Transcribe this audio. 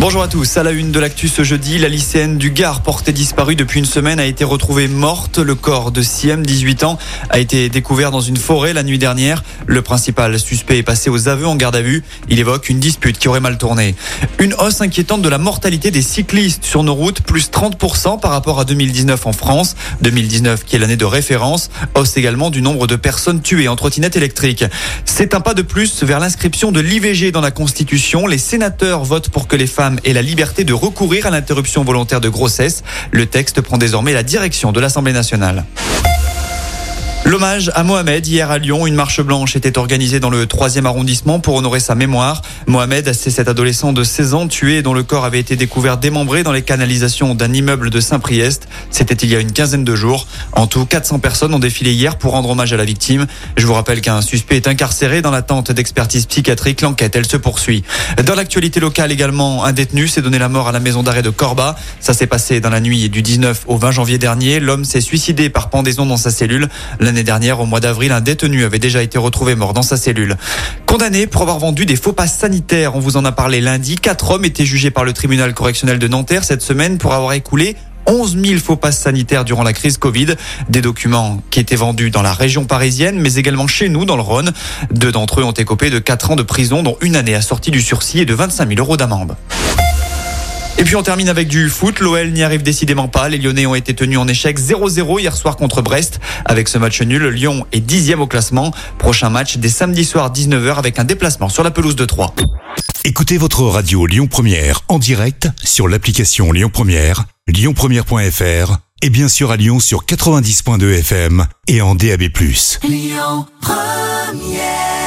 Bonjour à tous. À la une de l'actu ce jeudi, la lycéenne du Gard portée disparue depuis une semaine a été retrouvée morte. Le corps de Siem, 18 ans, a été découvert dans une forêt la nuit dernière. Le principal suspect est passé aux aveux en garde à vue. Il évoque une dispute qui aurait mal tourné. Une hausse inquiétante de la mortalité des cyclistes sur nos routes, plus 30% par rapport à 2019 en France. 2019 qui est l'année de référence. Hausse également du nombre de personnes tuées en trottinette électrique. C'est un pas de plus vers l'inscription de l'IVG dans la Constitution. Les sénateurs votent pour que les femmes et la liberté de recourir à l'interruption volontaire de grossesse. Le texte prend désormais la direction de l'Assemblée nationale. L'hommage à Mohamed hier à Lyon, une marche blanche était organisée dans le 3e arrondissement pour honorer sa mémoire. Mohamed, c'est cet adolescent de 16 ans tué dont le corps avait été découvert démembré dans les canalisations d'un immeuble de Saint-Priest. C'était il y a une quinzaine de jours. En tout, 400 personnes ont défilé hier pour rendre hommage à la victime. Je vous rappelle qu'un suspect est incarcéré dans l'attente d'expertise psychiatrique. L'enquête, elle se poursuit. Dans l'actualité locale également, un détenu s'est donné la mort à la maison d'arrêt de Corba. Ça s'est passé dans la nuit du 19 au 20 janvier dernier. L'homme s'est suicidé par pendaison dans sa cellule. L'année dernière, au mois d'avril, un détenu avait déjà été retrouvé mort dans sa cellule. Condamné pour avoir vendu des faux passes sanitaires, on vous en a parlé lundi. Quatre hommes étaient jugés par le tribunal correctionnel de Nanterre cette semaine pour avoir écoulé 11 000 faux passes sanitaires durant la crise Covid. Des documents qui étaient vendus dans la région parisienne, mais également chez nous, dans le Rhône. Deux d'entre eux ont écopé de 4 ans de prison, dont une année assortie du sursis et de 25 000 euros d'amende. Et puis on termine avec du foot. L'OL n'y arrive décidément pas. Les Lyonnais ont été tenus en échec 0-0 hier soir contre Brest. Avec ce match nul, Lyon est dixième au classement. Prochain match dès samedi soir 19h avec un déplacement sur la pelouse de Troyes. Écoutez votre radio Lyon Première en direct sur l'application Lyon Première, lyonpremière.fr et bien sûr à Lyon sur 90.2 FM et en DAB+. Lyon Première